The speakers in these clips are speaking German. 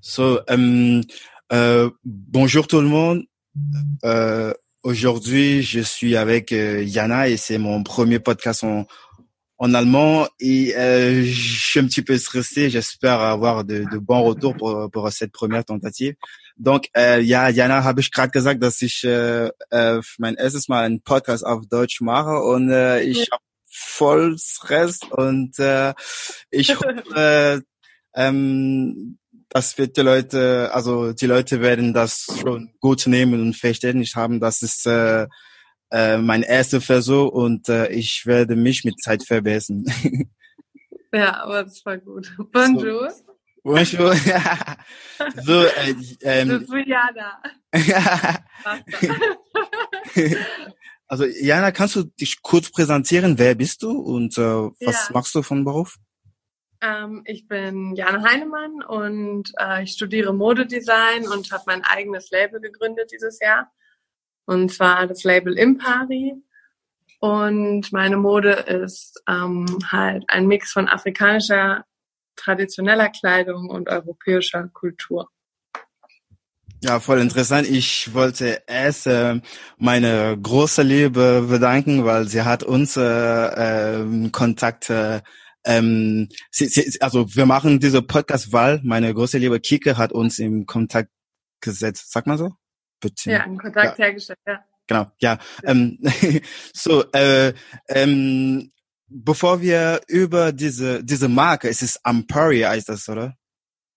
So, euh, euh, bonjour tout le monde. Euh, Aujourd'hui, je suis avec euh, Yana et c'est mon premier podcast en, en allemand et euh, je suis un petit peu stressé. J'espère avoir de, de, bons retours pour, pour cette première tentative. Donc, ja, Jana, habe ich gerade gesagt, dass ich äh, äh, mein erstes Mal einen Podcast auf Deutsch mache und äh, ich habe voll Stress und ich hoffe, ähm, das wird die Leute, also die Leute werden das schon gut nehmen und Verständnis haben. Das ist äh, äh, mein erster Versuch und äh, ich werde mich mit Zeit verbessern. Ja, aber das war gut. Bonjour. So. Bonjour. so, äh, ähm, Jana. also Jana, kannst du dich kurz präsentieren? Wer bist du und äh, was Ja. machst du von Beruf? Ähm, ich bin Jana Heinemann und äh, ich studiere Modedesign und habe mein eigenes Label gegründet dieses Jahr. Und zwar das Label Impari. Und meine Mode ist ähm, halt ein Mix von afrikanischer traditioneller Kleidung und europäischer Kultur. Ja, voll interessant. Ich wollte erst äh, meine große Liebe bedanken, weil sie hat uns äh, ähm, Kontakt. Äh, ähm, sie, sie, also wir machen diese Podcast, weil meine große Liebe Kike hat uns im Kontakt gesetzt. Sag mal so? Bitte. Ja, einen Kontakt hergestellt, ja. Genau, ja. Ähm, so, äh, ähm, bevor wir über diese diese Marke, es ist Ampari heißt das, oder?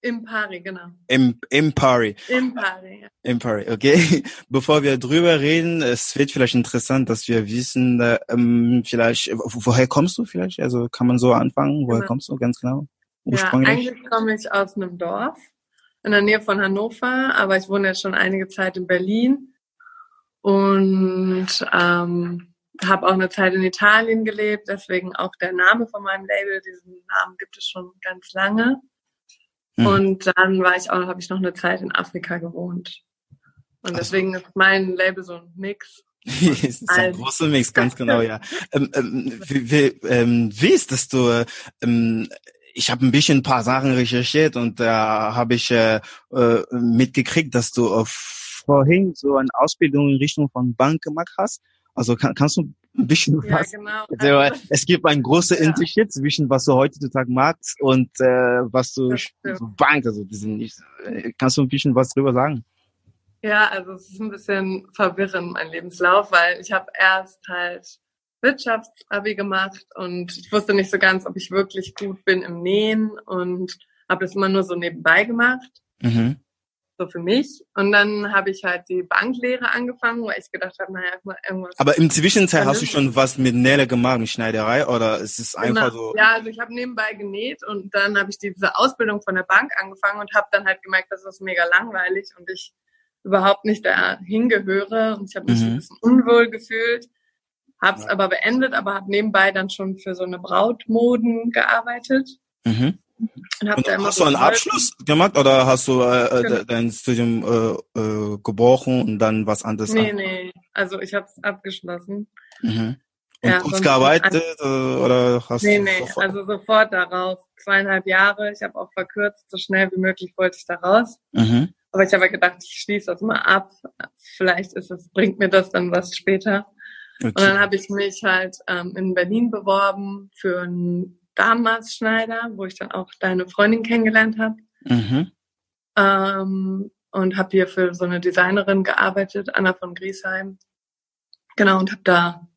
Impari, genau. Im, Impari. Impari, ja. Impari, okay. Bevor wir drüber reden, es wird vielleicht interessant, dass wir wissen, äh, ähm, vielleicht, wo- woher kommst du vielleicht? Also kann man so anfangen? Woher Genau. kommst du ganz genau? Ja, Ursprünglich? eigentlich komme ich aus einem Dorf in der Nähe von Hannover, aber ich wohne jetzt schon einige Zeit in Berlin und ähm, habe auch eine Zeit in Italien gelebt, deswegen auch der Name von meinem Label. Diesen Namen gibt es schon ganz lange. Mhm. Und dann war ich auch, habe ich noch eine Zeit in Afrika gewohnt. Und deswegen ist mein Label so ein Mix. es ist ein großer Mix, ganz genau, ja. Ähm, ähm, wie, wie, ähm, wie ist das du? äh, Ähm, ich habe ein bisschen ein paar Sachen recherchiert und da habe ich äh, äh, mitgekriegt, dass du äh, vorhin so eine Ausbildung in Richtung von Bank gemacht hast. Also kann, kannst du bisschen Ja, was genau. Also, Also, es gibt einen großen Ja. Unterschied zwischen was du heutzutage magst und äh, was du so Bank, also diesen nicht. äh, Kannst du ein bisschen was drüber sagen? Ja, also es ist ein bisschen verwirrend, mein Lebenslauf, weil ich habe erst halt Wirtschaftsabi gemacht und ich wusste nicht so ganz, ob ich wirklich gut bin im Nähen und habe das immer nur so nebenbei gemacht, Mhm. So für mich. Und dann habe ich halt die Banklehre angefangen, weil ich gedacht habe, naja, irgendwas. Aber im Zwischenzeit hast du schon was mit Nähle gemacht, mit Schneiderei, oder ist es einfach Genau. so? Ja, also ich habe nebenbei genäht und dann habe ich diese Ausbildung von der Bank angefangen und habe dann halt gemerkt, das ist mega langweilig und ich überhaupt nicht dahin gehöre und ich habe mich Mhm. ein bisschen unwohl gefühlt, habe es Ja. aber beendet, aber habe nebenbei dann schon für so eine Brautmoden gearbeitet Mhm. Und Und hast du einen. Abschluss gemacht oder hast du äh, äh, Genau. de- dein Studium äh, äh, gebrochen und dann was anderes? Nee, an- nee, also ich habe es abgeschlossen. Mhm. Und Ja, kurz gearbeitet äh, oder hast Nee, du nee, sofort? also sofort daraus. Zweieinhalb Jahre, ich habe auch verkürzt, so schnell wie möglich wollte ich da raus. mhm. Aber ich habe gedacht, ich schließe das mal ab. Vielleicht ist es, bringt mir das dann was später. Und dann Okay. habe ich mich halt ähm, in Berlin beworben für einen Damenmaßschneider, wo ich dann auch deine Freundin kennengelernt habe. Mhm. Ähm, und habe hier für so eine Designerin gearbeitet, Anna von Griesheim. Genau, und habe da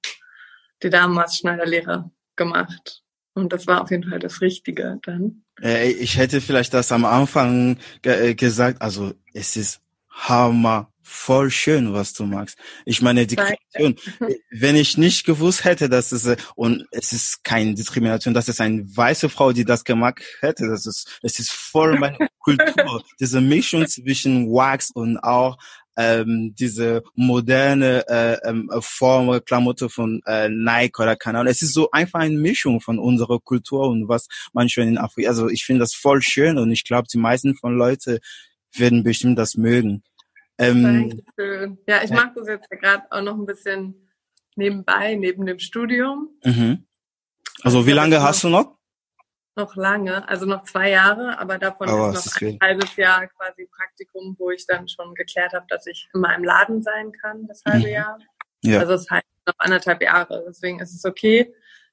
die Damenmaßschneiderlehre gemacht. Und das war auf jeden Fall das Richtige dann. Äh, ich hätte vielleicht das am Anfang ge äh, gesagt. Also es ist hammer voll schön, was du magst. Ich meine die Danke. Kreation. äh, Wenn ich nicht gewusst hätte, dass es äh, und es ist keine Diskrimination, dass es eine weiße Frau, die das gemacht hätte, das ist es ist voll meine Kultur. Diese Mischung zwischen Wax und auch ähm, diese moderne äh, ähm, Form, Klamotte von äh, Nike oder Ahnung. Es ist so einfach eine Mischung von unserer Kultur und was man schon in Afrika. Also ich finde das voll schön und ich glaube, die meisten von Leute werden bestimmt das mögen. Ähm, Dankeschön. Ja, ich Ja. mache das jetzt ja gerade auch noch ein bisschen nebenbei, neben dem Studium. mhm. Also wie lange das hast du noch? noch lange, also noch zwei Jahre, aber davon Aber ist noch ist ein viel. halbes Jahr quasi Praktikum, wo ich dann schon geklärt habe, dass ich in meinem Laden sein kann, das halbe Mhm. Jahr. Ja. Also es heißt noch anderthalb Jahre, deswegen ist es okay.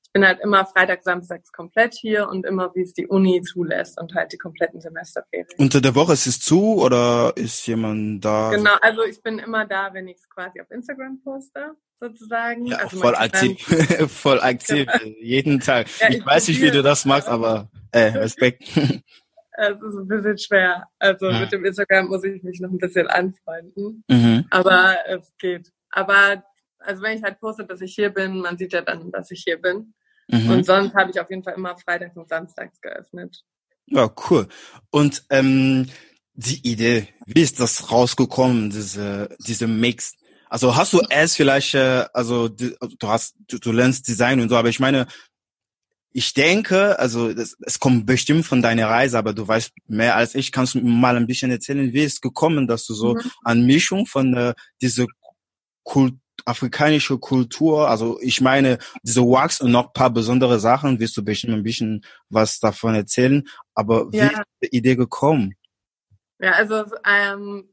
Ich bin halt immer Freitag, Samstags komplett hier und immer, wie es die Uni zulässt und halt die kompletten Semesterferien. Unter der Woche ist es zu oder ist jemand da? Genau, also ich bin immer da, wenn ich es quasi auf Instagram poste, sozusagen. Ja, also voll aktiv, voll aktiv, jeden Tag. Ja, ich ich weiß nicht, wie du das machst, aber äh, Respekt. Es ist ein bisschen schwer. Also Ja. mit dem Instagram muss ich mich noch ein bisschen anfreunden. mhm. Aber es geht. Aber also wenn ich halt poste, dass ich hier bin, man sieht ja dann, dass ich hier bin. Mhm. Und sonst habe ich auf jeden Fall immer freitags und samstags geöffnet. Ja, cool. Und ähm, die Idee, wie ist das rausgekommen, diese diese Mix? Also hast du erst vielleicht, äh, also du hast, du, du lernst Design und so, aber ich meine, ich denke, also es kommt bestimmt von deiner Reise, aber du weißt mehr als ich. Kannst du mir mal ein bisschen erzählen, wie ist es gekommen, dass du so Mhm. an Mischung von äh, diese Kult, afrikanische Kultur, also ich meine, diese Wax und noch ein paar besondere Sachen, wirst du bestimmt ein bisschen was davon erzählen, aber wie Ja. ist die Idee gekommen? Ja, also ähm,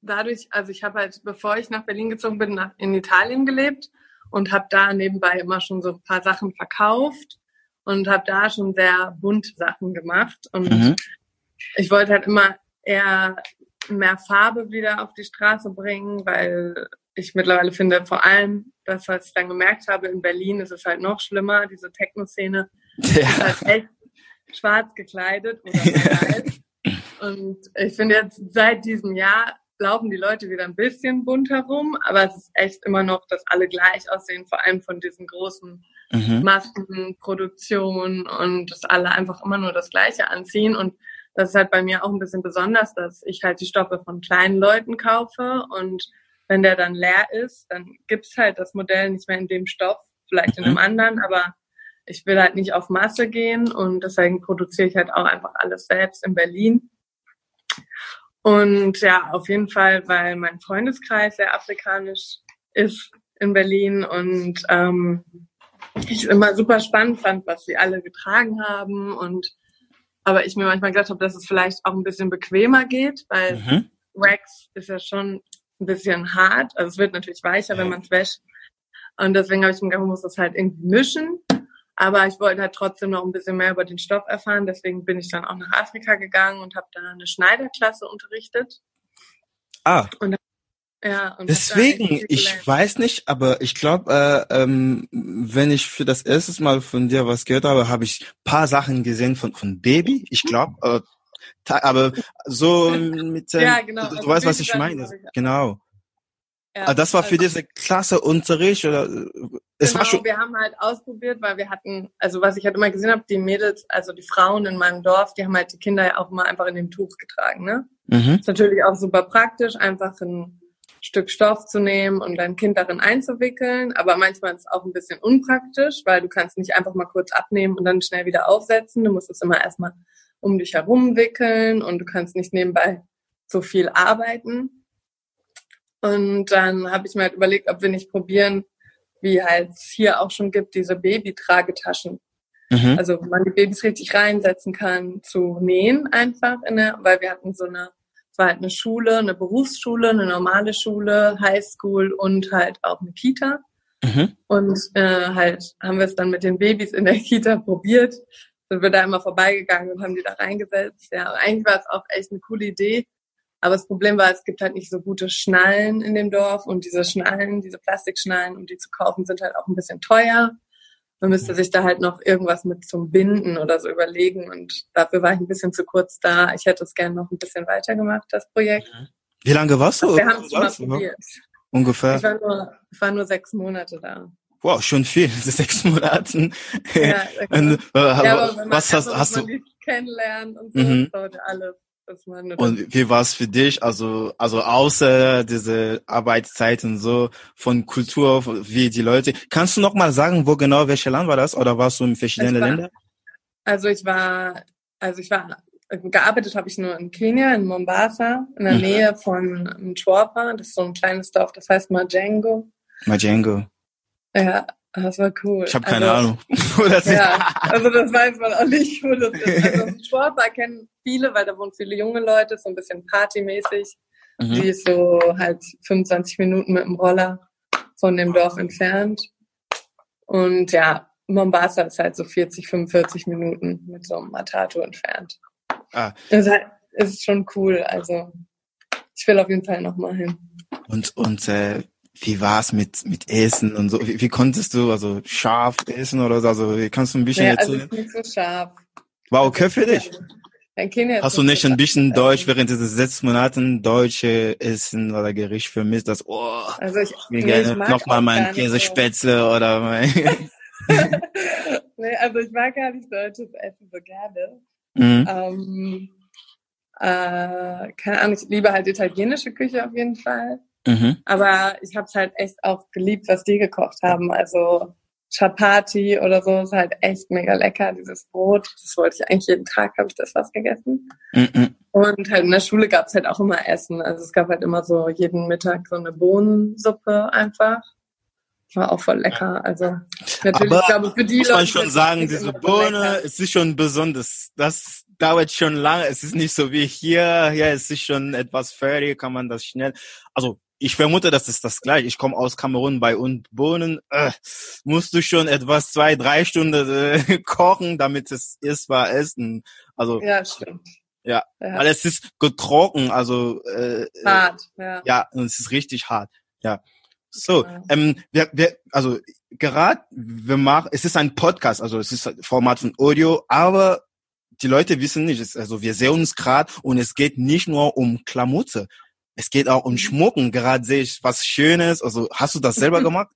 dadurch, also ich habe halt, bevor ich nach Berlin gezogen bin, nach, in Italien gelebt und habe da nebenbei immer schon so ein paar Sachen verkauft und habe da schon sehr bunte Sachen gemacht. Und Mhm. ich wollte halt immer eher mehr Farbe wieder auf die Straße bringen, weil ich mittlerweile finde, vor allem das, was ich dann gemerkt habe, in Berlin ist es halt noch schlimmer, diese Techno-Szene ist Ja. halt echt schwarz gekleidet oder weiß. Und ich finde jetzt seit diesem Jahr laufen die Leute wieder ein bisschen bunt herum, aber es ist echt immer noch, dass alle gleich aussehen, vor allem von diesen großen Mhm. Massenproduktionen und dass alle einfach immer nur das Gleiche anziehen. Und das ist halt bei mir auch ein bisschen besonders, dass ich halt die Stoffe von kleinen Leuten kaufe und wenn der dann leer ist, dann gibt's halt das Modell nicht mehr in dem Stoff, vielleicht in einem Mhm. anderen, aber ich will halt nicht auf Masse gehen und deswegen produziere ich halt auch einfach alles selbst in Berlin. Und ja, auf jeden Fall, weil mein Freundeskreis sehr afrikanisch ist in Berlin und ähm, ich immer super spannend fand, was sie alle getragen haben und aber ich mir manchmal gedacht habe, dass es vielleicht auch ein bisschen bequemer geht, weil Mhm. Wax ist ja schon ein bisschen hart. Also es wird natürlich weicher, wenn man es wäscht. Und deswegen habe ich mir gedacht, man muss das halt irgendwie mischen. Aber ich wollte halt trotzdem noch ein bisschen mehr über den Stoff erfahren. Deswegen bin ich dann auch nach Afrika gegangen und habe da eine Schneiderklasse unterrichtet. Ah, und da deswegen, ich weiß nicht, aber ich glaube, äh, ähm, wenn ich für das erste Mal von dir was gehört habe, habe ich paar Sachen gesehen von von Baby. Ich glaube, äh, aber so mit, äh, Ja, genau. du, du Also weißt, was ich meine. ich- Genau. Ja, Ah, das war für also- diese Klasse Unterricht oder äh, es genau, war schon. wir haben halt ausprobiert, weil wir hatten, also was ich halt immer gesehen habe, die Mädels, also die Frauen in meinem Dorf, die haben halt die Kinder ja auch mal einfach in dem Tuch getragen, ne? Mhm. Ist natürlich auch super praktisch, einfach ein Stück Stoff zu nehmen und dein Kind darin einzuwickeln. Aber manchmal ist es auch ein bisschen unpraktisch, weil du kannst nicht einfach mal kurz abnehmen und dann schnell wieder aufsetzen. Du musst es immer erstmal um dich herum wickeln und du kannst nicht nebenbei so viel arbeiten. Und dann habe ich mir halt überlegt, ob wir nicht probieren, wie halt es hier auch schon gibt, diese Babytragetaschen. Mhm. Also wo man die Babys richtig reinsetzen kann, zu nähen einfach, in der, weil wir hatten so eine, war halt eine Schule, eine Berufsschule, eine normale Schule, Highschool und halt auch eine Kita. Mhm. Und äh, halt haben wir es dann mit den Babys in der Kita probiert. Sind wir da immer vorbeigegangen und haben die da reingesetzt. Ja, eigentlich war es auch echt eine coole Idee. Aber das Problem war, es gibt halt nicht so gute Schnallen in dem Dorf und diese Schnallen, diese Plastikschnallen, um die zu kaufen, sind halt auch ein bisschen teuer. Man müsste sich da halt noch irgendwas mit zum Binden oder so überlegen und dafür war ich ein bisschen zu kurz da. Ich hätte es gerne noch ein bisschen weitergemacht, das Projekt. Wie lange warst du? Wir haben es mal Was? probiert. Ungefähr. Ich war nur, ich war nur sechs Monate da. Wow, schon viel. Sechs Monaten. Ja, Und, äh, Ja, aber wenn man was hast, hast du? kennenlernen und so, Mhm. alles. Und wie war es für dich? Also, also außer diese Arbeitszeit und so von Kultur, wie die Leute. Kannst du noch mal sagen, wo genau welches Land war das? Oder warst du in verschiedenen Ländern? also ich war, also ich war, gearbeitet habe ich nur in Kenia, in Mombasa, in der Mhm. Nähe von Mtwapa. Das ist so ein kleines Dorf, das heißt Majengo. Majengo. Ja, Das war cool. Ich habe keine also, Ahnung. ja, also das weiß man auch nicht, wo das ist. Also Sportbar kennen viele, weil da wohnen viele junge Leute, so ein bisschen partymäßig. Mhm. Die ist so halt 25 Minuten mit dem Roller von dem Dorf entfernt. Und ja, Mombasa ist halt so 40, 45 Minuten mit so einem Matatu entfernt. Ah. Das ist, halt, ist schon cool. Also ich will auf jeden Fall nochmal hin. Und, und äh, wie war's mit, mit Essen und so? Wie, wie konntest du also scharf essen oder so? Also wie kannst du ein bisschen ja, also erzählen? Also nicht so scharf. War okay für dich? Hast du nicht ein bisschen Deutsch während dieser sechs Monaten deutsche Essen oder Gericht vermisst? Das, oh, also ich, nee, gerne nochmal mein Käsespätzle so. oder mein... nee, also ich mag gar nicht deutsches Essen so gerne. Mhm. Ähm, äh, keine Ahnung, ich liebe halt italienische Küche auf jeden Fall. Mhm. Aber ich habe es halt echt auch geliebt, was die gekocht haben. Also Chapati oder so ist halt echt mega lecker, dieses Brot. Das wollte ich eigentlich jeden Tag, habe ich das was gegessen. Mhm. Und halt in der Schule gab es halt auch immer Essen. Also es gab halt immer so jeden Mittag so eine Bohnensuppe einfach. War auch voll lecker. Also natürlich, Aber glaube für die muss man schon sagen, diese Bohne, es ist schon besonders. Das dauert schon lange. Es ist nicht so wie hier. Ja, es ist schon etwas fertig, kann man das schnell. Also ich vermute, das ist das gleiche. Ich komme aus Kamerun bei und Bohnen äh, musst du schon etwas zwei, drei Stunden äh, kochen, damit es essbar essen. Also ja, stimmt. Ja, ja, weil es ist getrocken, also äh, hart. Ja, ja, und es ist richtig hart. Ja. So, ja. ähm, wir, wir, also gerade wir machen, es ist ein Podcast, also es ist ein Format von Audio, aber die Leute wissen nicht, also wir sehen uns gerade und es geht nicht nur um Klamotte. Es geht auch um mhm. Schmucken. Gerade sehe ich was Schönes. Also hast du das selber gemacht?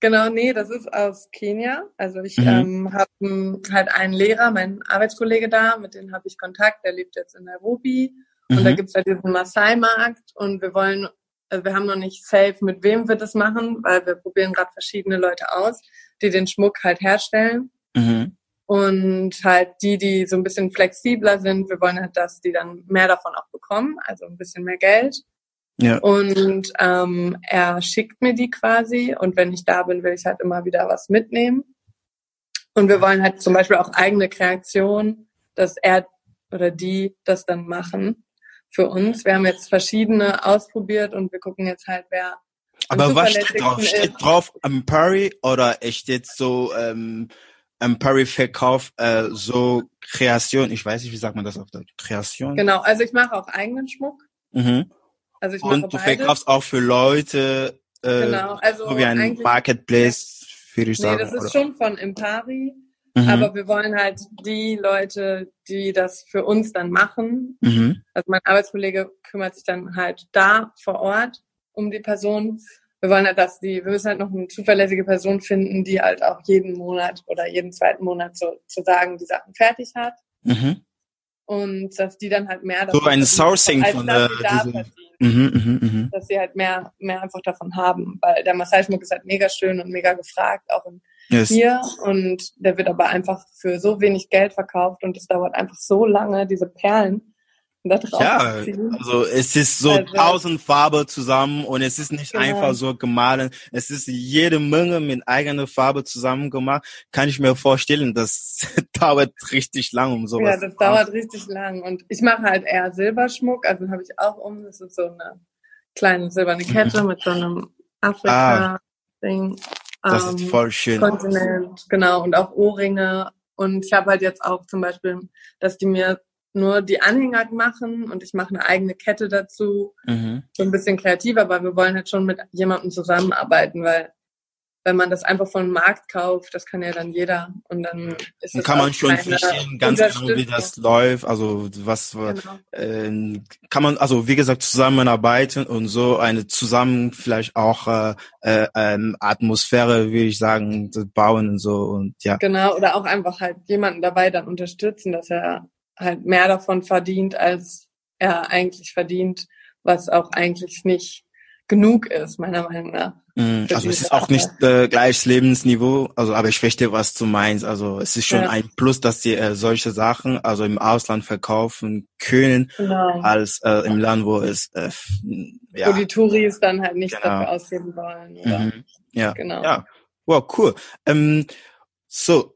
Genau, nee, das ist aus Kenia. Also ich mhm. ähm, habe halt einen Lehrer, meinen Arbeitskollege da, mit dem habe ich Kontakt, der lebt jetzt in Nairobi. Mhm. Und da mhm. gibt's halt diesen Maasai-Markt und wir wollen, also wir haben noch nicht safe, mit wem wir das machen, weil wir probieren gerade verschiedene Leute aus, die den Schmuck halt herstellen. Mhm. Und halt die, die so ein bisschen flexibler sind, wir wollen halt, dass die dann mehr davon auch bekommen, also ein bisschen mehr Geld. Ja. Und ähm, er schickt mir die quasi und wenn ich da bin, will ich halt immer wieder was mitnehmen. Und wir wollen halt zum Beispiel auch eigene Kreation, dass er oder die das dann machen für uns. Wir haben jetzt verschiedene ausprobiert und wir gucken jetzt halt, wer. Aber was steht drauf? Steht drauf Ampari oder steht so ähm, ähm, Perry verkauft äh, so Kreation, ich weiß nicht, wie sagt man das auf Deutsch? Kreation? Genau, also ich mache auch eigenen Schmuck. Mhm. Also ich mache Und du beides. verkaufst auch für Leute, äh, genau, also so wie ein Marketplace, würde ich nee, sagen. das ist oder? schon von Impari, mhm. aber wir wollen halt die Leute, die das für uns dann machen. Mhm. Also mein Arbeitskollege kümmert sich dann halt da vor Ort um die Person wir wollen halt, dass die, wir müssen halt noch eine zuverlässige Person finden, die halt auch jeden Monat oder jeden zweiten Monat so, zu sagen, die Sachen fertig hat. Mhm. Und dass die dann halt mehr davon So ein Sourcing von der, diese, mhm, mh, mh. dass sie halt mehr, mehr einfach davon haben, weil der Massage-Schmuck ist halt mega schön und mega gefragt, auch in, yes. hier und der wird aber einfach für so wenig Geld verkauft und es dauert einfach so lange, diese Perlen ja, also es ist so also, tausend Farbe zusammen und es ist nicht genau. einfach so gemahlen. Es ist jede Menge mit eigener Farbe zusammen gemacht. Kann ich mir vorstellen, das dauert richtig lang um sowas. Ja, das dauert richtig lang und ich mache halt eher Silberschmuck, also habe ich auch um. Das ist so eine kleine silberne Kette mit so einem Afrika-Ding. Ah, das ähm, ist voll schön. Kontinent, genau und auch Ohrringe und ich habe halt jetzt auch zum Beispiel, dass die mir nur die Anhänger machen und ich mache eine eigene Kette dazu. Mhm. So ein bisschen kreativer, aber wir wollen halt schon mit jemandem zusammenarbeiten, weil wenn man das einfach von Markt kauft, das kann ja dann jeder und dann ist es kann man schon verstehen ganz genau wie das läuft also was genau. äh, kann man also wie gesagt zusammenarbeiten und so eine zusammen vielleicht auch äh, äh, ähm, Atmosphäre würde ich sagen bauen und so und ja genau oder auch einfach halt jemanden dabei dann unterstützen dass er halt mehr davon verdient, als er eigentlich verdient, was auch eigentlich nicht genug ist, meiner Meinung nach. Mm, also es ist auch nicht äh, gleiches Lebensniveau, also aber ich verstehe, was du meinst. Also es ist schon ja. ein Plus, dass die äh, solche Sachen also im Ausland verkaufen können, genau. als äh, im Land, wo es äh, ja. Wo die Touris dann halt nicht genau. dafür ausgeben wollen. Oder? Mhm. Ja, genau. Ja. Wow, cool. Ähm, so,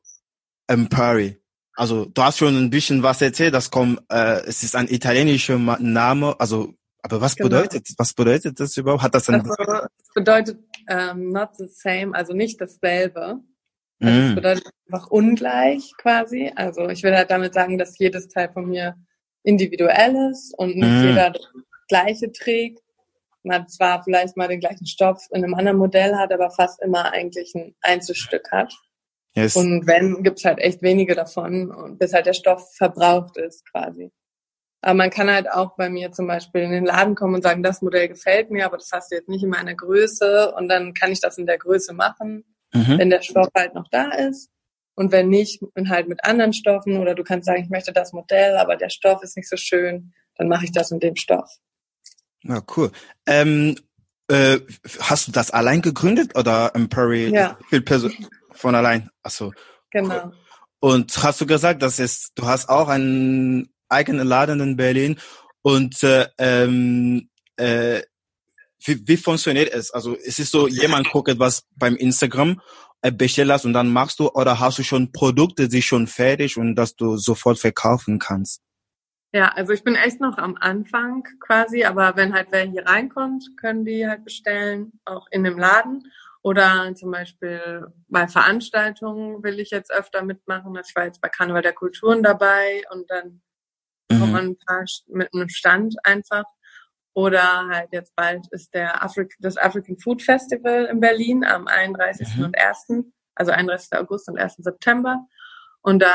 Empari. Also du hast schon ein bisschen was erzählt. Das kommt, äh, es ist ein italienischer Name. Also, aber was genau. bedeutet, was bedeutet das überhaupt? Hat das ein also, bedeutet ähm, not the same, also nicht dasselbe. Also mm. Das bedeutet einfach ungleich quasi. Also ich will halt damit sagen, dass jedes Teil von mir individuell ist und nicht mm. jeder das gleiche trägt. Man zwar vielleicht mal den gleichen Stoff in einem anderen Modell hat, aber fast immer eigentlich ein Einzelstück hat. Yes. Und wenn, gibt's halt echt wenige davon, bis halt der Stoff verbraucht ist quasi. Aber man kann halt auch bei mir zum Beispiel in den Laden kommen und sagen, das Modell gefällt mir, aber das hast du jetzt nicht in meiner Größe und dann kann ich das in der Größe machen, mhm. wenn der Stoff halt noch da ist. Und wenn nicht, und halt mit anderen Stoffen oder du kannst sagen, ich möchte das Modell, aber der Stoff ist nicht so schön, dann mache ich das in dem Stoff. Ja, cool. Ähm, äh, hast du das allein gegründet oder Empire ja. Von allein? Achso. Genau. Cool. Und hast du gesagt, dass es, du hast auch einen eigenen Laden in Berlin und äh, ähm, äh, wie, wie funktioniert es? Also ist es so, jemand guckt etwas beim Instagram, äh, bestellst und dann machst du oder hast du schon Produkte, die schon fertig und dass du sofort verkaufen kannst? Ja, also ich bin echt noch am Anfang quasi, aber wenn halt wer hier reinkommt, können die halt bestellen, auch in dem Laden. Oder zum Beispiel bei Veranstaltungen will ich jetzt öfter mitmachen. Ich war jetzt bei Karneval der Kulturen dabei und dann mhm. kommt man ein paar mit einem Stand einfach. Oder halt jetzt bald ist der Afri das African Food Festival in Berlin am 31. Mhm. und 1., also 31. August und 1. September. Und da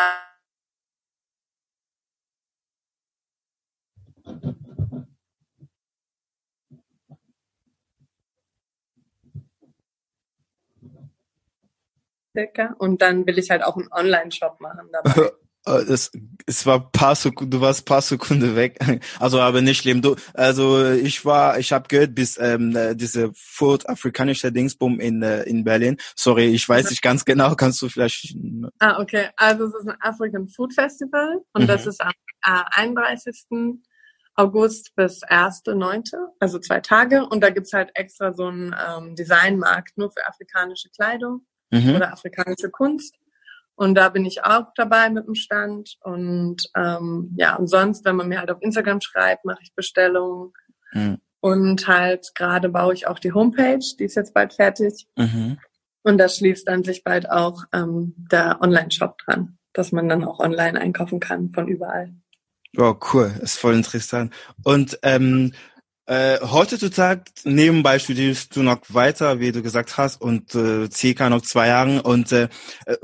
und dann will ich halt auch einen Online-Shop machen dabei. Äh, es, es war paar Sekunden, du warst paar Sekunden weg. Also aber nicht schlimm. Du, also ich war, ich habe gehört, bis ähm, äh, diese Food afrikanische Dingsbum in äh, in Berlin. Sorry, ich weiß nicht ganz genau. Kannst du vielleicht? Ah okay, also es ist ein African Food Festival und mhm. das ist am äh, 31. August bis 1.9., also zwei Tage. Und da gibt's halt extra so einen ähm, Designmarkt nur für afrikanische Kleidung mhm. oder afrikanische Kunst. Und da bin ich auch dabei mit dem Stand. Und ähm, ja, und sonst, wenn man mir halt auf Instagram schreibt, mache ich Bestellungen. Mhm. Und halt gerade baue ich auch die Homepage, die ist jetzt bald fertig. Mhm. Und da schließt dann sich bald auch ähm, der Online-Shop dran, dass man dann auch online einkaufen kann von überall. Oh, cool, ist voll interessant. Und ähm, äh, heutzutage nebenbei studierst du noch weiter, wie du gesagt hast, und äh, circa noch zwei Jahren. Und äh, äh,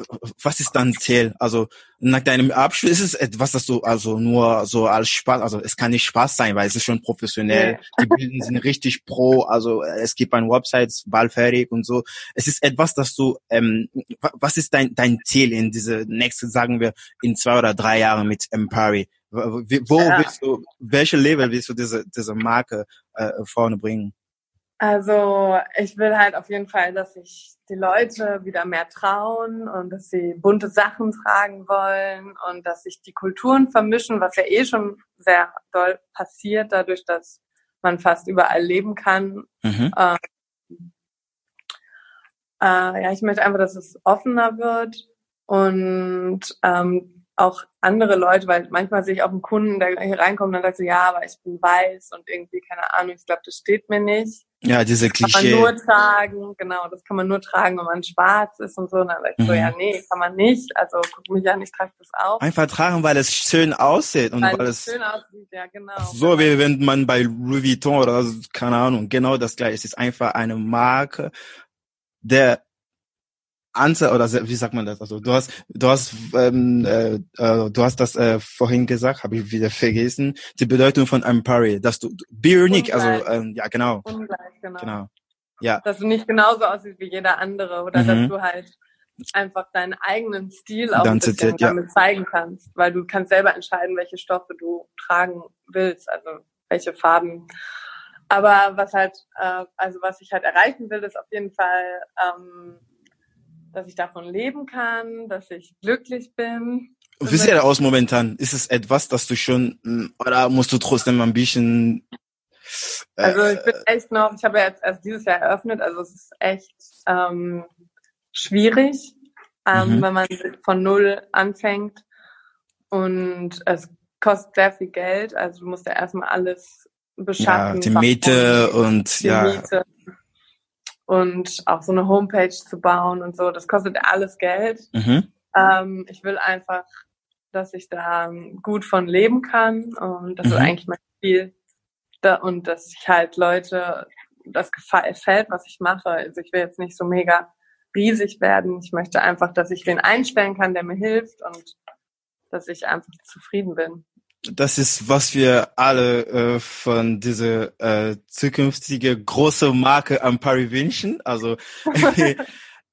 was ist dein Ziel? Also nach deinem Abschluss ist es etwas, das du also nur so als Spaß, also es kann nicht Spaß sein, weil es ist schon professionell. Yeah. Die Bilder sind richtig pro, also es gibt ein Website, bald fertig und so. Es ist etwas, das du, ähm, was ist dein dein Ziel in diese nächste, sagen wir, in zwei oder drei Jahren mit Empari? Wo ja. willst du, welche Level willst du diese, diese Marke äh, vorne bringen? Also ich will halt auf jeden Fall, dass sich die Leute wieder mehr trauen und dass sie bunte Sachen tragen wollen und dass sich die Kulturen vermischen, was ja eh schon sehr doll passiert, dadurch, dass man fast überall leben kann. Mhm. Ähm, äh, ja, ich möchte einfach, dass es offener wird und ähm, auch andere Leute, weil manchmal sehe ich auch einen Kunden, der hier reinkommt und dann sagt so, ja, aber ich bin weiß und irgendwie, keine Ahnung, ich glaube, das steht mir nicht. Ja, diese Klischee. Das kann man nur tragen, genau, das kann man nur tragen, wenn man schwarz ist und so. Und dann sage ich mhm. so, ja, nee, kann man nicht. Also guck mich an, ich trage das auch. Einfach tragen, weil es schön aussieht. Und weil, weil es schön aussieht, ja, genau. So wie wenn man bei Louis Vuitton oder keine Ahnung, genau das gleiche. Es ist einfach eine Marke, der Anzahl oder wie sagt man das? Also du hast du hast ähm, äh, äh, du hast das äh, vorhin gesagt, habe ich wieder vergessen. Die Bedeutung von Empire, dass du be unique, also ähm, ja genau. Ungleich, genau. Genau. Ja. Dass du nicht genauso aussiehst wie jeder andere oder mhm. dass du halt einfach deinen eigenen Stil auch ein bisschen ja. damit zeigen kannst, weil du kannst selber entscheiden, welche Stoffe du tragen willst, also welche Farben. Aber was halt, äh, also was ich halt erreichen will, ist auf jeden Fall ähm, dass ich davon leben kann, dass ich glücklich bin. Wie sieht er aus momentan? Ist es etwas, das du schon, oder musst du trotzdem ein bisschen... Äh, also ich bin echt noch, ich habe ja jetzt erst dieses Jahr eröffnet, also es ist echt ähm, schwierig, ähm, mhm. wenn man von null anfängt. Und es kostet sehr viel Geld. Also du musst ja erstmal alles beschaffen. Ja, die Miete und die ja. Miete. Und auch so eine Homepage zu bauen und so. Das kostet alles Geld. Mhm. Ähm, ich will einfach, dass ich da gut von leben kann. Und das mhm. ist eigentlich mein Ziel. Da, und dass ich halt Leute das gefällt, was ich mache. Also ich will jetzt nicht so mega riesig werden. Ich möchte einfach, dass ich wen einstellen kann, der mir hilft und dass ich einfach zufrieden bin. Das ist, was wir alle äh, von dieser äh, zukünftige große Marke Ampari wünschen. Also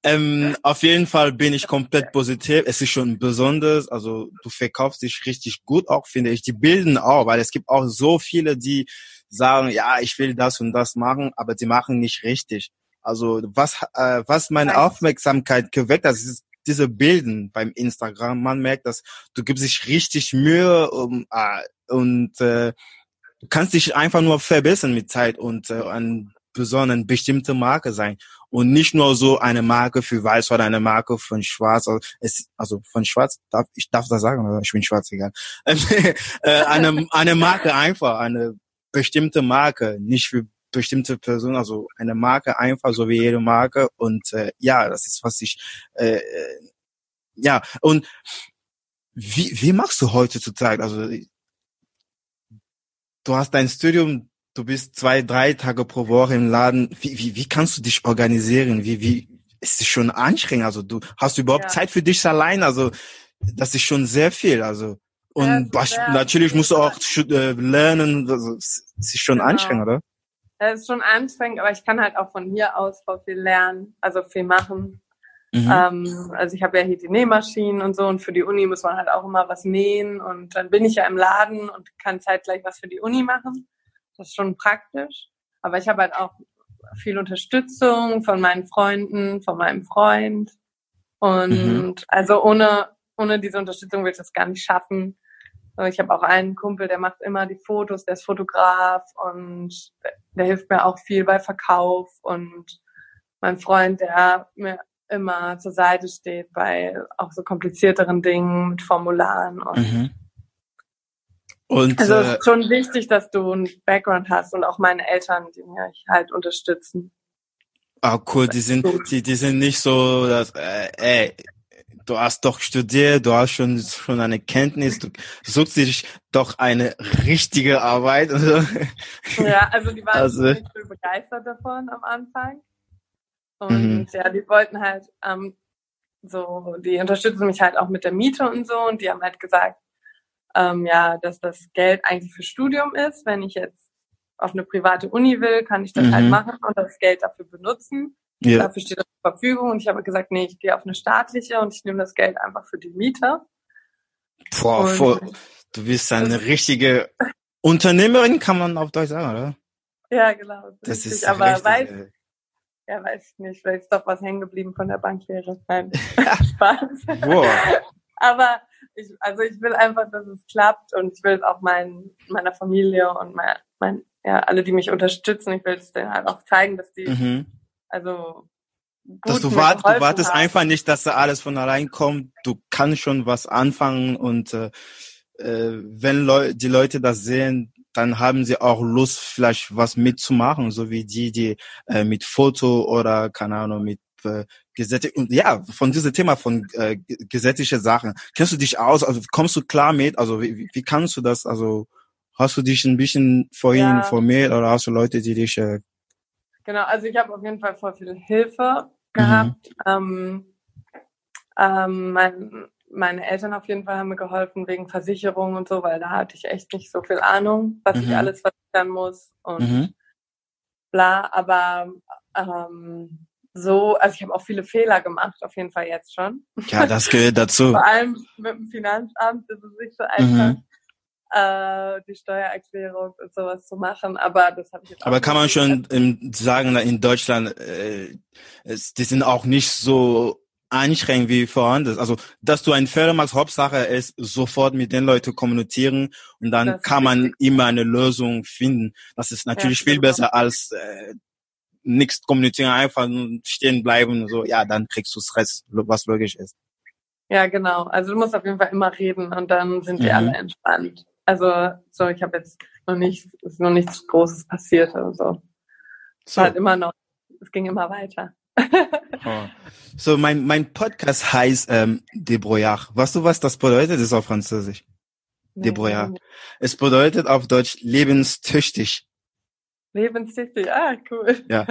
ähm, auf jeden Fall bin ich komplett positiv. Es ist schon besonders. Also du verkaufst dich richtig gut auch, finde ich. Die bilden auch, weil es gibt auch so viele, die sagen, ja, ich will das und das machen, aber die machen nicht richtig. Also was, äh, was meine Aufmerksamkeit geweckt hat, ist diese Bilden beim Instagram. Man merkt, dass du gibst dich richtig Mühe um, äh, und äh, du kannst dich einfach nur verbessern mit Zeit und äh, an besonderen bestimmte Marke sein und nicht nur so eine Marke für Weiß oder eine Marke von Schwarz. Also, es, also von Schwarz darf ich darf das sagen, ich bin Schwarz egal. äh, eine eine Marke einfach, eine bestimmte Marke, nicht für bestimmte Personen, also eine Marke einfach so wie jede Marke und äh, ja, das ist was ich äh, äh, ja und wie wie machst du heutzutage? Also du hast dein Studium, du bist zwei drei Tage pro Woche im Laden. Wie wie wie kannst du dich organisieren? Wie wie ist es schon anstrengend? Also du hast du überhaupt ja. Zeit für dich allein? Also das ist schon sehr viel. Also und ja, natürlich musst du auch äh, lernen. Also, es ist schon genau. anstrengend, oder? Es ist schon anstrengend, aber ich kann halt auch von hier aus voll viel lernen, also viel machen. Mhm. Ähm, also ich habe ja hier die Nähmaschinen und so und für die Uni muss man halt auch immer was nähen und dann bin ich ja im Laden und kann zeitgleich was für die Uni machen. Das ist schon praktisch. Aber ich habe halt auch viel Unterstützung von meinen Freunden, von meinem Freund. Und mhm. also ohne, ohne diese Unterstützung würde ich das gar nicht schaffen. Ich habe auch einen Kumpel, der macht immer die Fotos, der ist Fotograf und der hilft mir auch viel bei Verkauf und mein Freund, der mir immer zur Seite steht bei auch so komplizierteren Dingen mit Formularen und, mhm. und also es ist äh, schon wichtig, dass du einen Background hast und auch meine Eltern, die mich halt unterstützen. Ah, cool, die sind, die, die sind nicht so, dass, äh, ey, du hast doch studiert, du hast schon, schon eine Kenntnis, du suchst dich doch eine richtige Arbeit. Ja, also die waren also, nicht so begeistert davon am Anfang. Und mhm. ja, die wollten halt ähm, so, die unterstützen mich halt auch mit der Miete und so und die haben halt gesagt, ähm, ja, dass das Geld eigentlich für Studium ist. Wenn ich jetzt auf eine private Uni will, kann ich das halt mhm. halt machen und das Geld dafür benutzen. Ja. Dafür steht das zur Verfügung und ich habe gesagt, nee, ich gehe auf eine staatliche und ich nehme das Geld einfach für die Miete. Boah, voll, du bist eine richtige Unternehmerin, kann man auf Deutsch sagen, oder? Ja, genau. Das richtig, ist aber richtig, weiß, äh, ja, weiß ich nicht, vielleicht ist doch was hängen geblieben von der Banklehre. Nein, Spaß. Boah. aber ich, also ich will einfach, dass es klappt und ich will es auch mein, meiner Familie und mein, mein, ja, alle, die mich unterstützen, ich will es denen halt auch zeigen, dass die mhm also dass du, wart, du wartest haben. einfach nicht, dass da alles von allein kommt. Du kannst schon was anfangen und äh, äh, wenn Leu die Leute das sehen, dann haben sie auch Lust, vielleicht was mitzumachen, so wie die, die äh, mit Foto oder keine Ahnung mit äh, Gesetze und ja von diesem Thema von äh, gesetzliche Sachen. Kennst du dich aus? Also kommst du klar mit? Also wie, wie kannst du das? Also hast du dich ein bisschen vorhin ja. informiert oder hast du Leute, die dich äh, Genau, also ich habe auf jeden Fall voll viel Hilfe gehabt. Mhm. Ähm, ähm, mein, meine Eltern auf jeden Fall haben mir geholfen wegen Versicherung und so, weil da hatte ich echt nicht so viel Ahnung, was mhm. ich alles versichern muss und mhm. bla. Aber ähm, so, also ich habe auch viele Fehler gemacht, auf jeden Fall jetzt schon. Ja, das gehört dazu. Vor allem mit dem Finanzamt ist es nicht so einfach. Mhm äh, die Steuererklärung und sowas zu machen. Aber das habe ich jetzt Aber kann man schon im, sagen, in Deutschland, äh, es, die sind auch nicht so anstrengend wie voran. Also, dass du einen Fehler machst, Hauptsache ist sofort mit den Leuten kommunizieren und dann das kann man immer eine Lösung finden. Das ist natürlich ja, viel besser als äh, nichts kommunizieren, einfach stehen bleiben, so, ja, dann kriegst du Stress, was logisch ist. Ja, genau. Also du musst auf jeden Fall immer reden und dann sind die mhm. alle entspannt. Also so, ich habe jetzt noch nicht, ist noch nichts Großes passiert oder so. Es so. hat immer noch, es ging immer weiter. oh. So, mein, mein Podcast heißt ähm, Débrouillard. Weißt du, was das bedeutet? Das ist auf Französisch. Nee, Débrouillard. Es bedeutet auf Deutsch lebenstüchtig. Lebenstüchtig, ah, cool. Ja.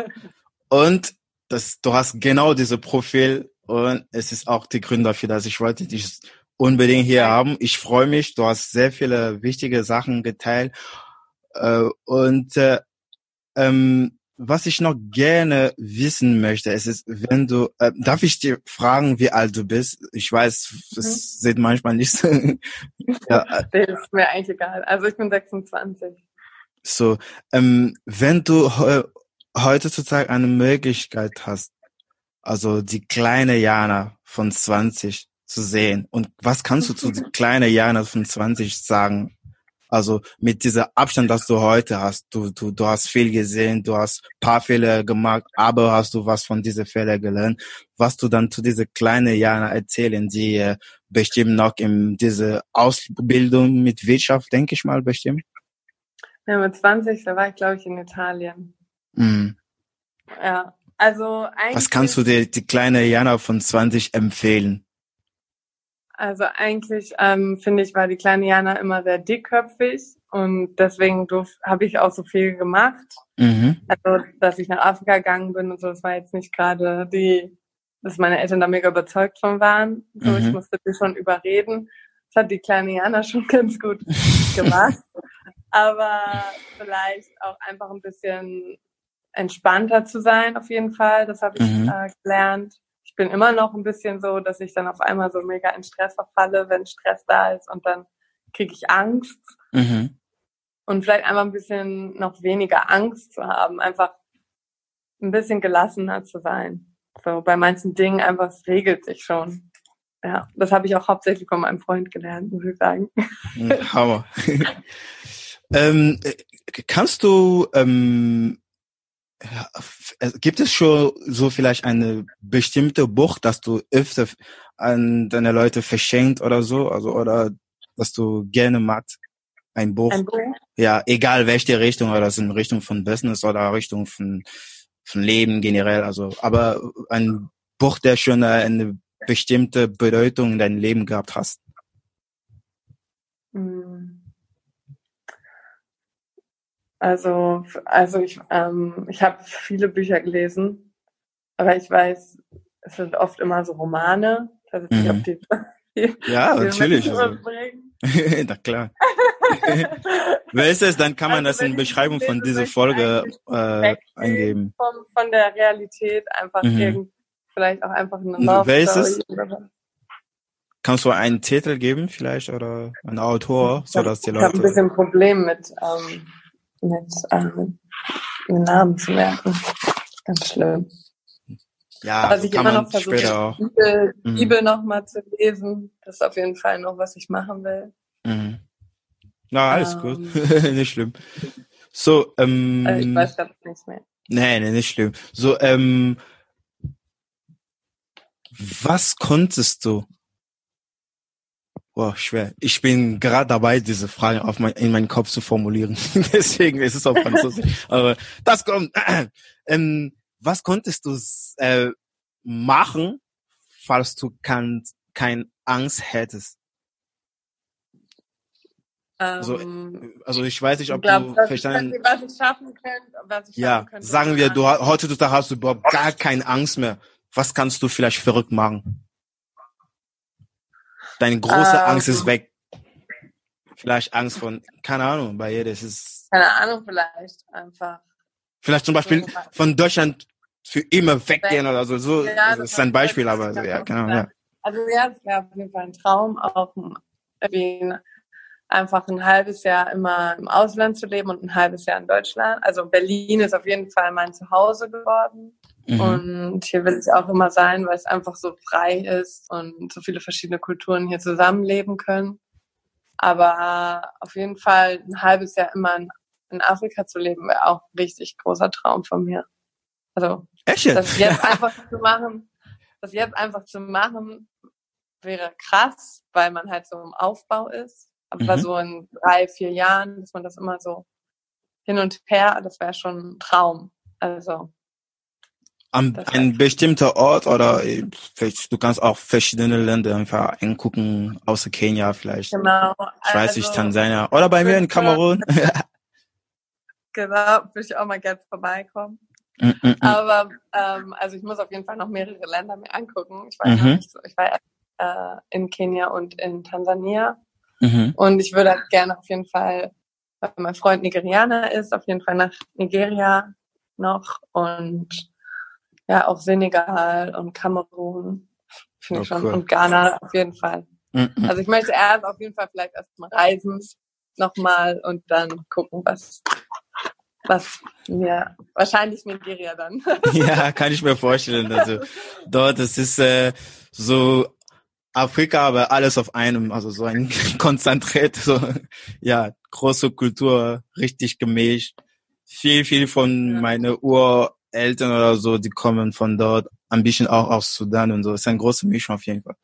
Und das, du hast genau diese Profil und es ist auch die Gründe dafür, dass ich wollte dich unbedingt hier haben. Ich freue mich. Du hast sehr viele wichtige Sachen geteilt. Äh, und äh, ähm, was ich noch gerne wissen möchte, es ist, wenn du, äh, darf ich dir fragen, wie alt du bist? Ich weiß, es mhm. sieht manchmal nicht so. ja. Das ist mir eigentlich egal. Also ich bin 26. So, ähm, wenn du he heutzutage eine Möglichkeit hast, also die kleine Jana von 20 zu sehen, und was kannst du zu die kleine Jana von 20 sagen? Also mit dieser Abstand, das du heute hast, du, du, du hast viel gesehen, du hast paar Fehler gemacht, aber hast du was von diesen Fehler gelernt, was du dann zu dieser kleinen Jana erzählen, die äh, bestimmt noch in diese Ausbildung mit Wirtschaft, denke ich mal, bestimmt? Ja, mit 20, da war ich, glaube ich, in Italien. Mhm. Ja, also eigentlich. Was kannst du dir die kleine Jana von 20 empfehlen? Also eigentlich ähm, finde ich, war die kleine Jana immer sehr dickköpfig und deswegen habe ich auch so viel gemacht. Mhm. Also, dass ich nach Afrika gegangen bin und so, das war jetzt nicht gerade die, dass meine Eltern da mega überzeugt von waren. So, mhm. ich musste die schon überreden. Das hat die kleine Jana schon ganz gut gemacht. Aber vielleicht auch einfach ein bisschen entspannter zu sein, auf jeden Fall. Das habe ich mhm. äh, gelernt ich bin immer noch ein bisschen so, dass ich dann auf einmal so mega in Stress verfalle, wenn Stress da ist und dann kriege ich Angst. Mhm. Und vielleicht einfach ein bisschen noch weniger Angst zu haben, einfach ein bisschen gelassener zu sein. So bei manchen Dingen einfach, es regelt sich schon. Ja, das habe ich auch hauptsächlich von meinem Freund gelernt, muss ich sagen. Hm, Hammer. ähm, äh, kannst du ähm, gibt es schon so vielleicht eine bestimmte Buch, dass du öfter an deine Leute verschenkt oder so, also oder dass du gerne magst? Ein Buch. Ein Buch? Ja, egal welche Richtung, oder das in Richtung von Business oder Richtung von, von Leben generell, also, aber ein Buch, der schon eine bestimmte Bedeutung in deinem Leben gehabt hast. Hm. Also, also ich, ähm, ich habe viele Bücher gelesen, aber ich weiß, es sind oft immer so Romane. Also mhm. ob die, die, ja, die natürlich. Also. Na klar. Wer ist es? Dann kann man also, das in Beschreibung von dieser Folge äh, eingeben. Von, von der Realität einfach mhm. irgend, vielleicht auch einfach eine Love Wer ist es? Kannst du einen Titel geben vielleicht oder einen Autor, so dass die Leute. Ich habe ein bisschen ein Problem mit ähm, mit ähm, Namen zu merken. Ganz schlimm. Ja, was ich immer noch versuche, Bibel, mhm. Bibel noch mal zu lesen. Das ist auf jeden Fall noch, was ich machen will. Mhm. Na, alles ähm, gut. nicht schlimm. So, ähm, also ich weiß gerade nichts mehr. Nee, nee, nicht schlimm. So, ähm, was konntest du Boah, schwer. Ich bin gerade dabei, diese Frage auf mein, in meinen Kopf zu formulieren. Deswegen ist es auf Französisch. Aber das kommt. Ähm, was konntest du äh, machen, falls du kein, kein Angst hättest? Also, also ich weiß nicht, ob glaub, du verstanden was ich schaffen könnte, was ich ja, könnte, sagen wir, du heutzutage hast du überhaupt gar keine Angst mehr. Was kannst du vielleicht verrückt machen? Deine große ähm, Angst ist weg. Vielleicht Angst von, keine Ahnung, bei ihr, das ist. Keine Ahnung, vielleicht einfach. Vielleicht zum Beispiel von Deutschland für immer weggehen oder so. so ja, das ist ein Beispiel, aber ja, genau. Ja. Also ja, es wäre auf jeden Fall ein Traum, auch irgendwie einfach ein halbes Jahr immer im Ausland zu leben und ein halbes Jahr in Deutschland. Also Berlin ist auf jeden Fall mein Zuhause geworden. Mhm. Und hier will ich auch immer sein, weil es einfach so frei ist und so viele verschiedene Kulturen hier zusammenleben können. Aber auf jeden Fall ein halbes Jahr immer in, in Afrika zu leben, wäre auch ein richtig großer Traum von mir. Also Echt das jetzt einfach zu machen, das jetzt einfach zu machen, wäre krass, weil man halt so im Aufbau ist. Aber Mhm. so in drei, vier Jahren, dass man das immer so hin und her, das wäre schon ein Traum. Also An ein bestimmter Ort oder äh, vielleicht, du kannst auch verschiedene Länder einfach angucken, außer Kenia vielleicht. genau. Ich weiß nicht, also, Tansania. Oder bei mir in Kamerun. Genau, würde ich auch mal gerne vorbeikommen. Mm, mm, mm. Aber ähm, also ich muss auf jeden Fall noch mehrere Länder mir angucken. Ich war, noch Mhm. nicht so, ich war äh, in Kenia und in Tansania. Mhm. Und ich würde halt gerne auf jeden Fall, weil mein Freund Nigerianer ist, auf jeden Fall nach Nigeria noch und ja auch Senegal und Kamerun finde ich Oh, schon cool. und Ghana auf jeden Fall. Mm. Also ich möchte erst auf jeden Fall vielleicht erstmal reisen nochmal und dann gucken, was was mir wahrscheinlich Nigeria dann. Ja, kann ich mir vorstellen. Also dort, es ist äh, so Afrika, aber alles auf einem, also so ein konzentriert, so ja, große Kultur, richtig gemischt. Viel, viel von Ja. meine Ureltern oder so, die kommen von dort, ein bisschen auch aus Sudan und so. Es ist eine große Mischung auf jeden Fall.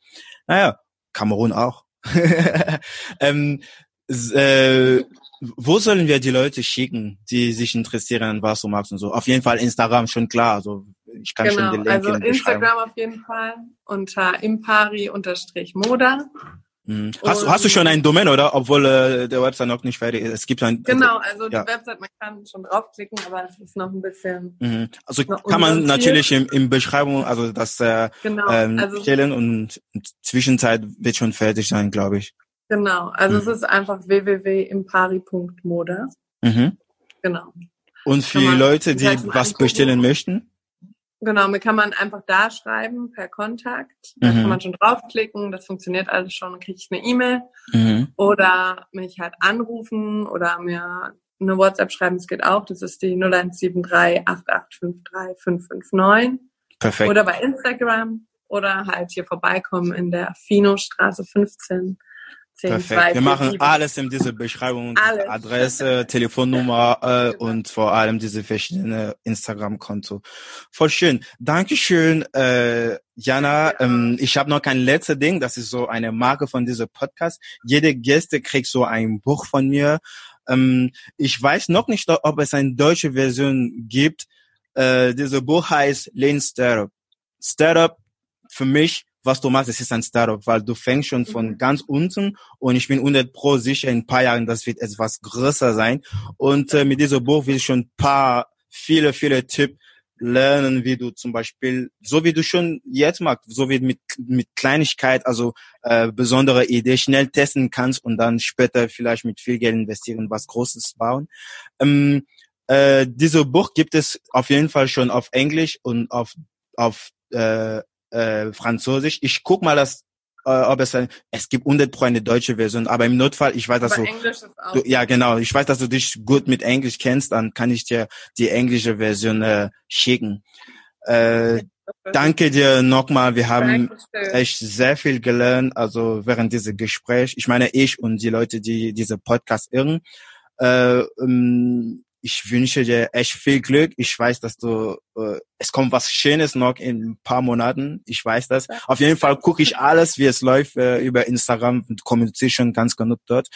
Naja, Kamerun auch. ähm, äh, wo sollen wir die Leute schicken, die sich interessieren, was du magst und so? Auf jeden Fall Instagram, schon klar. Also ich kann schon den genau, Link also in. Instagram auf jeden Fall unter impari-moda. Mhm. Hast, du- hast du schon ein Domain, oder? Obwohl äh, der Website noch nicht fertig ist. Es gibt ein. Genau, also die ja. Website, man kann schon draufklicken, aber es ist noch ein bisschen, Mhm. Also kann man natürlich im, im Beschreibung, also das äh, genau, ähm, also stellen und Zwischenzeit wird schon fertig sein, glaube ich. genau, also Mhm. es ist einfach www.impari.moda. Mhm. Genau. Und für Leute, die halt was bestellen möchten, Genau, mir kann man einfach da schreiben per Kontakt. Da Mhm. kann man schon draufklicken, das funktioniert alles schon, dann kriege ich eine E-Mail mhm. oder mich halt anrufen oder mir eine WhatsApp schreiben, das geht auch. Das ist die 0173 8853 559 perfekt. oder bei Instagram oder halt hier vorbeikommen in der Fino-Straße 15 10 Perfekt. Wir machen 247. alles in dieser Beschreibung, Alles. Adresse, Telefonnummer äh, Genau. und vor allem diese verschiedenen Instagram-Konto. Voll schön. Dankeschön, äh, Jana. Ja. Ähm, ich habe noch kein letztes Ding. Das ist so eine Marke von diesem Podcast. Jede Gäste kriegt so ein Buch von mir. Ähm, ich weiß noch nicht, ob es eine deutsche Version gibt. Äh, dieses Buch heißt Lean Startup. Startup für mich was du machst, es ist ein Startup, weil du fängst schon von Mhm. ganz unten und ich bin 100 pro sicher, in ein paar Jahren, das wird etwas größer sein. Und äh, mit diesem Buch will ich schon ein paar, viele, viele Tipps lernen, wie du zum Beispiel, so wie du schon jetzt machst, so wie mit, mit Kleinigkeit, also äh, besondere Idee schnell testen kannst und dann später vielleicht mit viel Geld investieren, was Großes bauen. Ähm, äh, dieses Buch gibt es auf jeden Fall schon auf Englisch und auf, auf äh, äh, Französisch. Ich guck mal, dass, äh, ob es ein, es gibt 100 pro eine deutsche Version, aber im Notfall, ich weiß, dass Aber du, du, ja genau, ich weiß, dass du dich gut mit Englisch kennst, dann kann ich dir die englische Version äh, schicken. Äh, danke dir nochmal, wir haben Dankeschön. echt sehr viel gelernt, also während dieses Gespräch. Ich meine, ich und die Leute, die diese Podcast irren. Äh, ähm, ich wünsche dir echt viel Glück. Ich weiß, dass du, äh, es kommt was Schönes noch in ein paar Monaten. Ich weiß das. Auf jeden Fall gucke ich alles, wie es läuft äh, über Instagram und kommuniziere schon ganz genug dort.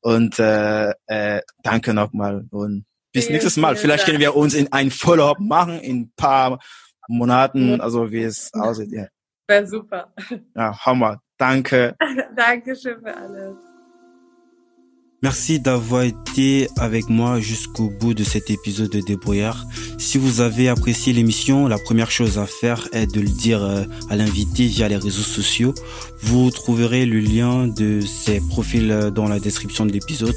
Und äh, äh, danke nochmal und bis Vielen, nächstes Mal. Vielleicht Dank. können wir uns in ein Follow-up machen in ein paar Monaten, also wie es aussieht. Ja, Wäre super. ja Hammer. Danke. Dankeschön für alles. Merci d'avoir été avec moi jusqu'au bout de cet épisode de Débrouillard. Si vous avez apprécié l'émission, la première chose à faire est de le dire euh, à l'invité via les réseaux sociaux. Vous trouverez le lien de ses profils euh, dans la description de l'épisode.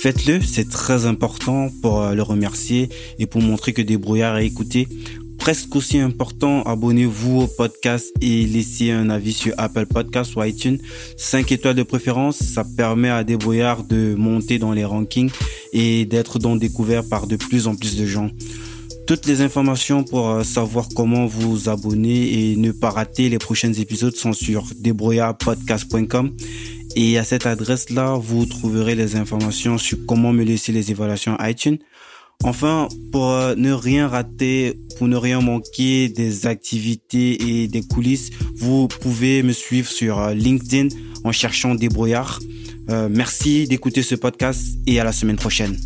Faites-le, c'est très important pour euh, le remercier et pour montrer que Débrouillard est écouté. Presque aussi important, abonnez-vous au podcast et laissez un avis sur Apple Podcasts ou iTunes. 5 étoiles de préférence, ça permet à Débrouillard de monter dans les rankings et d'être donc découvert par de plus en plus de gens. Toutes les informations pour euh, savoir comment vous abonner et ne pas rater les prochains épisodes sont sur débrouillardpodcast.com et à cette adresse-là, vous trouverez les informations sur comment me laisser les évaluations iTunes. Enfin, pour euh, ne rien rater, pour ne rien manquer des activités et des coulisses, vous pouvez me suivre sur euh, LinkedIn en cherchant Débrouillard. Euh, merci d'écouter ce podcast et à la semaine prochaine.